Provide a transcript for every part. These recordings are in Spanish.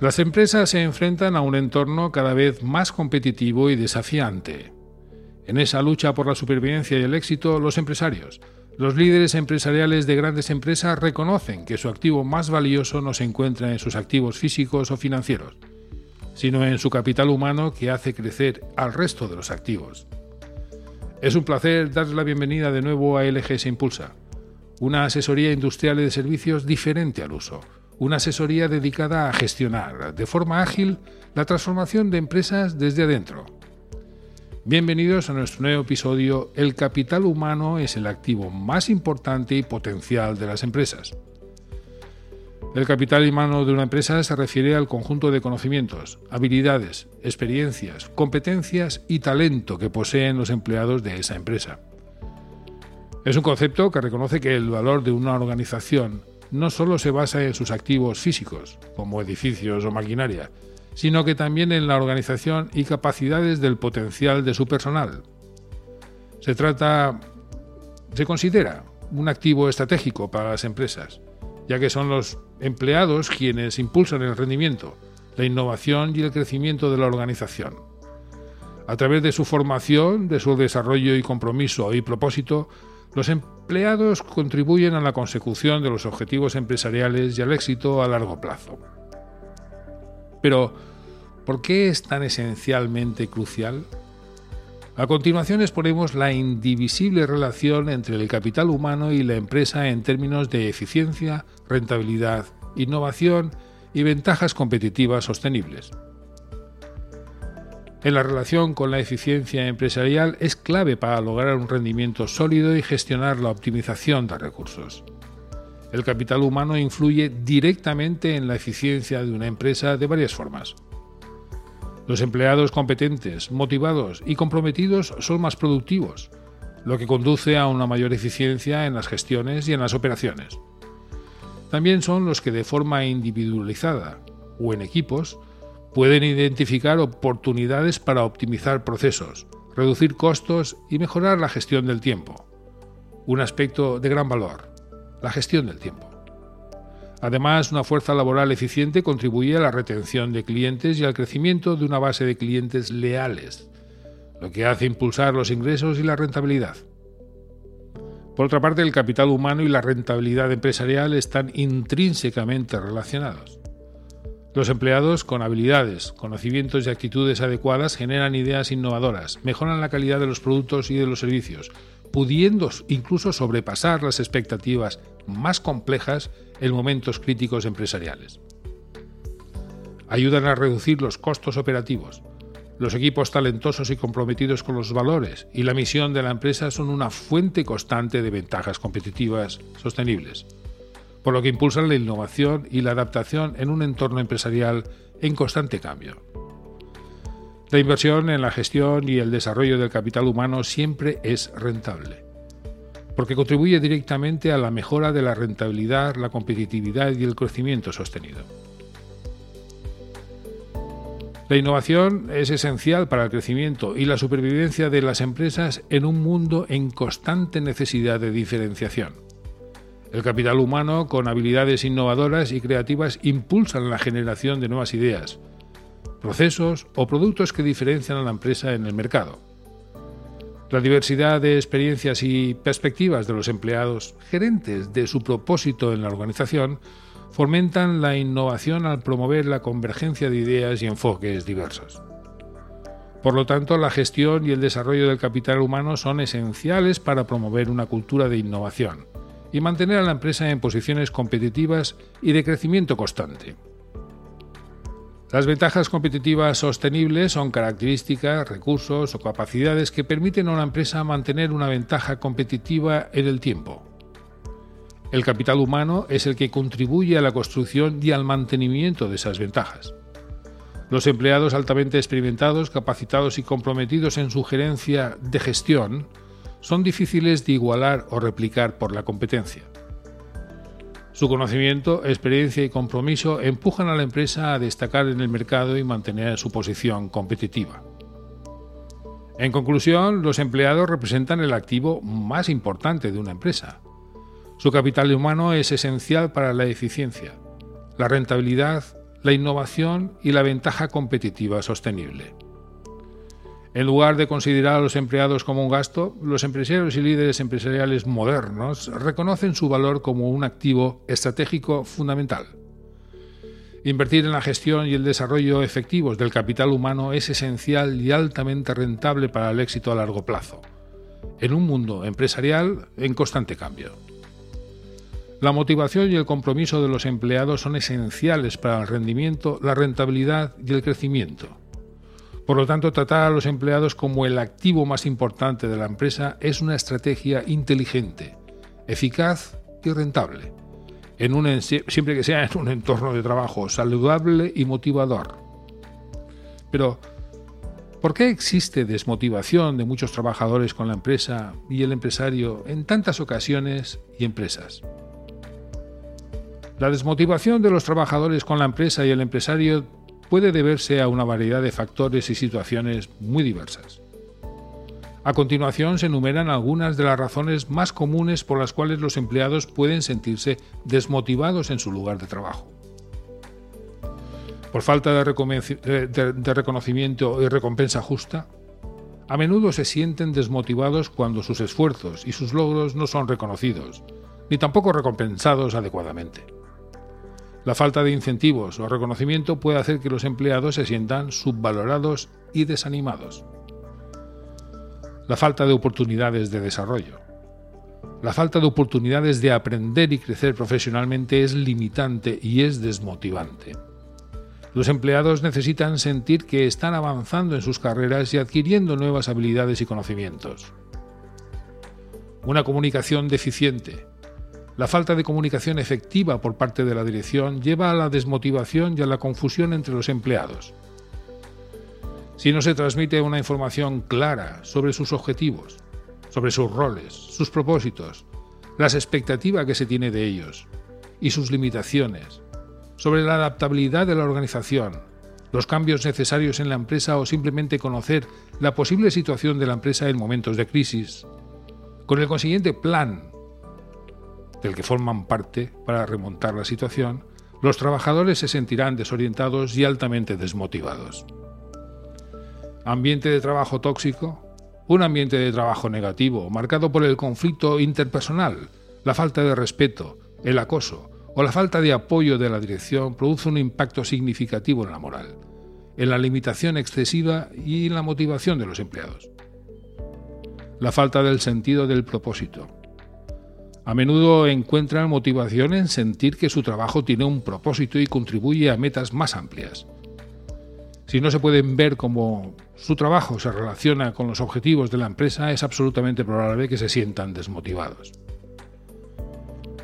Las empresas se enfrentan a un entorno cada vez más competitivo y desafiante. En esa lucha por la supervivencia y el éxito, los empresarios, los líderes empresariales de grandes empresas reconocen que su activo más valioso no se encuentra en sus activos físicos o financieros, sino en su capital humano que hace crecer al resto de los activos. Es un placer darles la bienvenida de nuevo a LGS Impulsa, una asesoría industrial y de servicios diferente al uso una asesoría dedicada a gestionar de forma ágil la transformación de empresas desde adentro. Bienvenidos a nuestro nuevo episodio El capital humano es el activo más importante y potencial de las empresas. El capital humano de una empresa se refiere al conjunto de conocimientos, habilidades, experiencias, competencias y talento que poseen los empleados de esa empresa. Es un concepto que reconoce que el valor de una organización no solo se basa en sus activos físicos, como edificios o maquinaria, sino que también en la organización y capacidades del potencial de su personal. Se trata, se considera un activo estratégico para las empresas, ya que son los empleados quienes impulsan el rendimiento, la innovación y el crecimiento de la organización. A través de su formación, de su desarrollo y compromiso y propósito, los empleados contribuyen a la consecución de los objetivos empresariales y al éxito a largo plazo. Pero, ¿por qué es tan esencialmente crucial? A continuación exponemos la indivisible relación entre el capital humano y la empresa en términos de eficiencia, rentabilidad, innovación y ventajas competitivas sostenibles en la relación con la eficiencia empresarial es clave para lograr un rendimiento sólido y gestionar la optimización de recursos. El capital humano influye directamente en la eficiencia de una empresa de varias formas. Los empleados competentes, motivados y comprometidos son más productivos, lo que conduce a una mayor eficiencia en las gestiones y en las operaciones. También son los que de forma individualizada o en equipos Pueden identificar oportunidades para optimizar procesos, reducir costos y mejorar la gestión del tiempo. Un aspecto de gran valor, la gestión del tiempo. Además, una fuerza laboral eficiente contribuye a la retención de clientes y al crecimiento de una base de clientes leales, lo que hace impulsar los ingresos y la rentabilidad. Por otra parte, el capital humano y la rentabilidad empresarial están intrínsecamente relacionados. Los empleados con habilidades, conocimientos y actitudes adecuadas generan ideas innovadoras, mejoran la calidad de los productos y de los servicios, pudiendo incluso sobrepasar las expectativas más complejas en momentos críticos empresariales. Ayudan a reducir los costos operativos. Los equipos talentosos y comprometidos con los valores y la misión de la empresa son una fuente constante de ventajas competitivas sostenibles por lo que impulsan la innovación y la adaptación en un entorno empresarial en constante cambio. La inversión en la gestión y el desarrollo del capital humano siempre es rentable, porque contribuye directamente a la mejora de la rentabilidad, la competitividad y el crecimiento sostenido. La innovación es esencial para el crecimiento y la supervivencia de las empresas en un mundo en constante necesidad de diferenciación. El capital humano, con habilidades innovadoras y creativas, impulsan la generación de nuevas ideas, procesos o productos que diferencian a la empresa en el mercado. La diversidad de experiencias y perspectivas de los empleados gerentes de su propósito en la organización fomentan la innovación al promover la convergencia de ideas y enfoques diversos. Por lo tanto, la gestión y el desarrollo del capital humano son esenciales para promover una cultura de innovación y mantener a la empresa en posiciones competitivas y de crecimiento constante. Las ventajas competitivas sostenibles son características, recursos o capacidades que permiten a una empresa mantener una ventaja competitiva en el tiempo. El capital humano es el que contribuye a la construcción y al mantenimiento de esas ventajas. Los empleados altamente experimentados, capacitados y comprometidos en su gerencia de gestión son difíciles de igualar o replicar por la competencia. Su conocimiento, experiencia y compromiso empujan a la empresa a destacar en el mercado y mantener su posición competitiva. En conclusión, los empleados representan el activo más importante de una empresa. Su capital humano es esencial para la eficiencia, la rentabilidad, la innovación y la ventaja competitiva sostenible. En lugar de considerar a los empleados como un gasto, los empresarios y líderes empresariales modernos reconocen su valor como un activo estratégico fundamental. Invertir en la gestión y el desarrollo efectivos del capital humano es esencial y altamente rentable para el éxito a largo plazo, en un mundo empresarial en constante cambio. La motivación y el compromiso de los empleados son esenciales para el rendimiento, la rentabilidad y el crecimiento. Por lo tanto, tratar a los empleados como el activo más importante de la empresa es una estrategia inteligente, eficaz y rentable, en un, siempre que sea en un entorno de trabajo saludable y motivador. Pero, ¿por qué existe desmotivación de muchos trabajadores con la empresa y el empresario en tantas ocasiones y empresas? La desmotivación de los trabajadores con la empresa y el empresario puede deberse a una variedad de factores y situaciones muy diversas. A continuación se enumeran algunas de las razones más comunes por las cuales los empleados pueden sentirse desmotivados en su lugar de trabajo. Por falta de, reconocimiento y recompensa justa, a menudo se sienten desmotivados cuando sus esfuerzos y sus logros no son reconocidos, ni tampoco recompensados adecuadamente. La falta de incentivos o reconocimiento puede hacer que los empleados se sientan subvalorados y desanimados. La falta de oportunidades de desarrollo. La falta de oportunidades de aprender y crecer profesionalmente es limitante y es desmotivante. Los empleados necesitan sentir que están avanzando en sus carreras y adquiriendo nuevas habilidades y conocimientos. Una comunicación deficiente, la falta de comunicación efectiva por parte de la dirección lleva a la desmotivación y a la confusión entre los empleados. Si no se transmite una información clara sobre sus objetivos, sobre sus roles, sus propósitos, las expectativas que se tiene de ellos y sus limitaciones, sobre la adaptabilidad de la organización, los cambios necesarios en la empresa o simplemente conocer la posible situación de la empresa en momentos de crisis, con el consiguiente plan del que forman parte para remontar la situación, los trabajadores se sentirán desorientados y altamente desmotivados. Ambiente de trabajo tóxico. Un ambiente de trabajo negativo, marcado por el conflicto interpersonal, la falta de respeto, el acoso o la falta de apoyo de la dirección produce un impacto significativo en la moral, en la limitación excesiva y en la motivación de los empleados. La falta del sentido del propósito, a menudo encuentran motivación en sentir que su trabajo tiene un propósito y contribuye a metas más amplias. Si no se pueden ver cómo su trabajo se relaciona con los objetivos de la empresa, es absolutamente probable que se sientan desmotivados.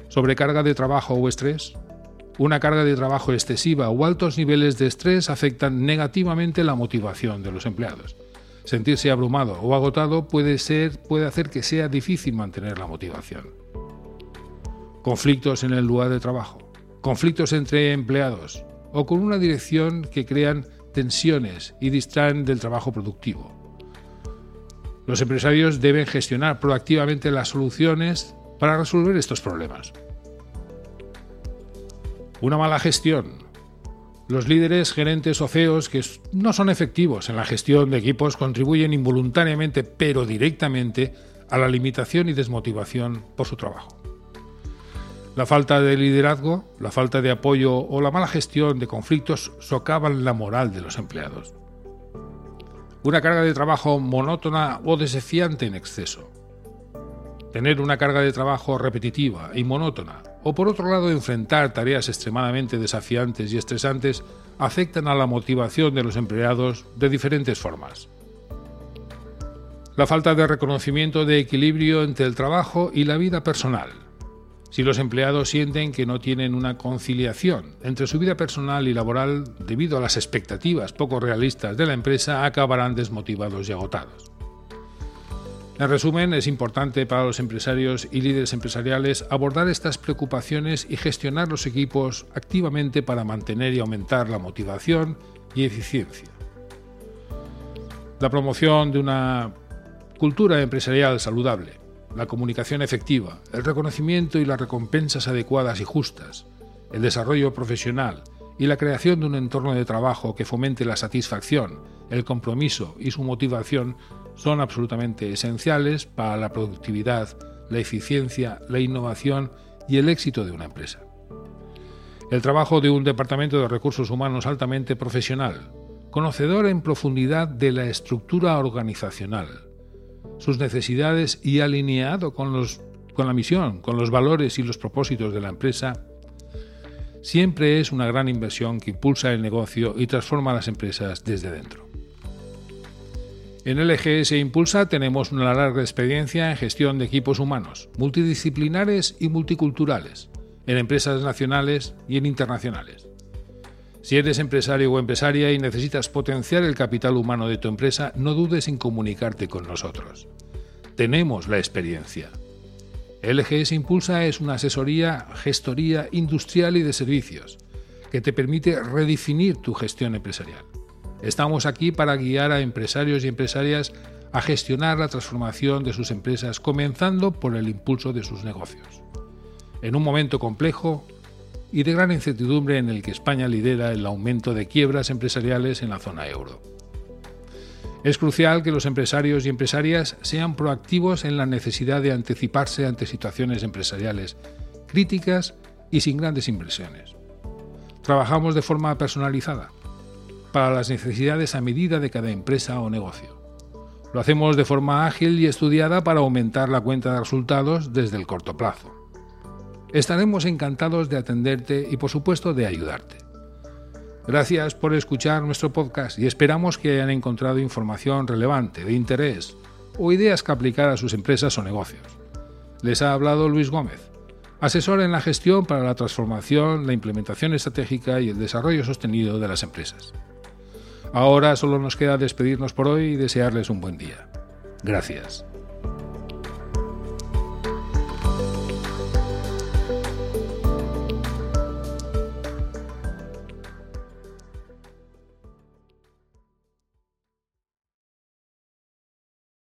Sobrecarga de trabajo o estrés. Una carga de trabajo excesiva o altos niveles de estrés afectan negativamente la motivación de los empleados. Sentirse abrumado o agotado puede, hacer que sea difícil mantener la motivación conflictos en el lugar de trabajo, conflictos entre empleados o con una dirección que crean tensiones y distraen del trabajo productivo. Los empresarios deben gestionar proactivamente las soluciones para resolver estos problemas. Una mala gestión. Los líderes, gerentes o CEOs que no son efectivos en la gestión de equipos contribuyen involuntariamente pero directamente a la limitación y desmotivación por su trabajo. La falta de liderazgo, la falta de apoyo o la mala gestión de conflictos socavan la moral de los empleados. Una carga de trabajo monótona o desafiante en exceso. Tener una carga de trabajo repetitiva y monótona, o por otro lado enfrentar tareas extremadamente desafiantes y estresantes, afectan a la motivación de los empleados de diferentes formas. La falta de reconocimiento de equilibrio entre el trabajo y la vida personal si los empleados sienten que no tienen una conciliación entre su vida personal y laboral debido a las expectativas poco realistas de la empresa, acabarán desmotivados y agotados. En resumen, es importante para los empresarios y líderes empresariales abordar estas preocupaciones y gestionar los equipos activamente para mantener y aumentar la motivación y eficiencia. La promoción de una cultura empresarial saludable la comunicación efectiva, el reconocimiento y las recompensas adecuadas y justas, el desarrollo profesional y la creación de un entorno de trabajo que fomente la satisfacción, el compromiso y su motivación son absolutamente esenciales para la productividad, la eficiencia, la innovación y el éxito de una empresa. El trabajo de un departamento de recursos humanos altamente profesional, conocedor en profundidad de la estructura organizacional, sus necesidades y alineado con, los, con la misión, con los valores y los propósitos de la empresa, siempre es una gran inversión que impulsa el negocio y transforma las empresas desde dentro. En LGS Impulsa tenemos una larga experiencia en gestión de equipos humanos, multidisciplinares y multiculturales, en empresas nacionales y en internacionales. Si eres empresario o empresaria y necesitas potenciar el capital humano de tu empresa, no dudes en comunicarte con nosotros. Tenemos la experiencia. LGS Impulsa es una asesoría, gestoría industrial y de servicios que te permite redefinir tu gestión empresarial. Estamos aquí para guiar a empresarios y empresarias a gestionar la transformación de sus empresas, comenzando por el impulso de sus negocios. En un momento complejo y de gran incertidumbre en el que España lidera el aumento de quiebras empresariales en la zona euro. Es crucial que los empresarios y empresarias sean proactivos en la necesidad de anticiparse ante situaciones empresariales críticas y sin grandes inversiones. Trabajamos de forma personalizada, para las necesidades a medida de cada empresa o negocio. Lo hacemos de forma ágil y estudiada para aumentar la cuenta de resultados desde el corto plazo. Estaremos encantados de atenderte y por supuesto de ayudarte. Gracias por escuchar nuestro podcast y esperamos que hayan encontrado información relevante, de interés o ideas que aplicar a sus empresas o negocios. Les ha hablado Luis Gómez, asesor en la gestión para la transformación, la implementación estratégica y el desarrollo sostenido de las empresas. Ahora solo nos queda despedirnos por hoy y desearles un buen día. Gracias.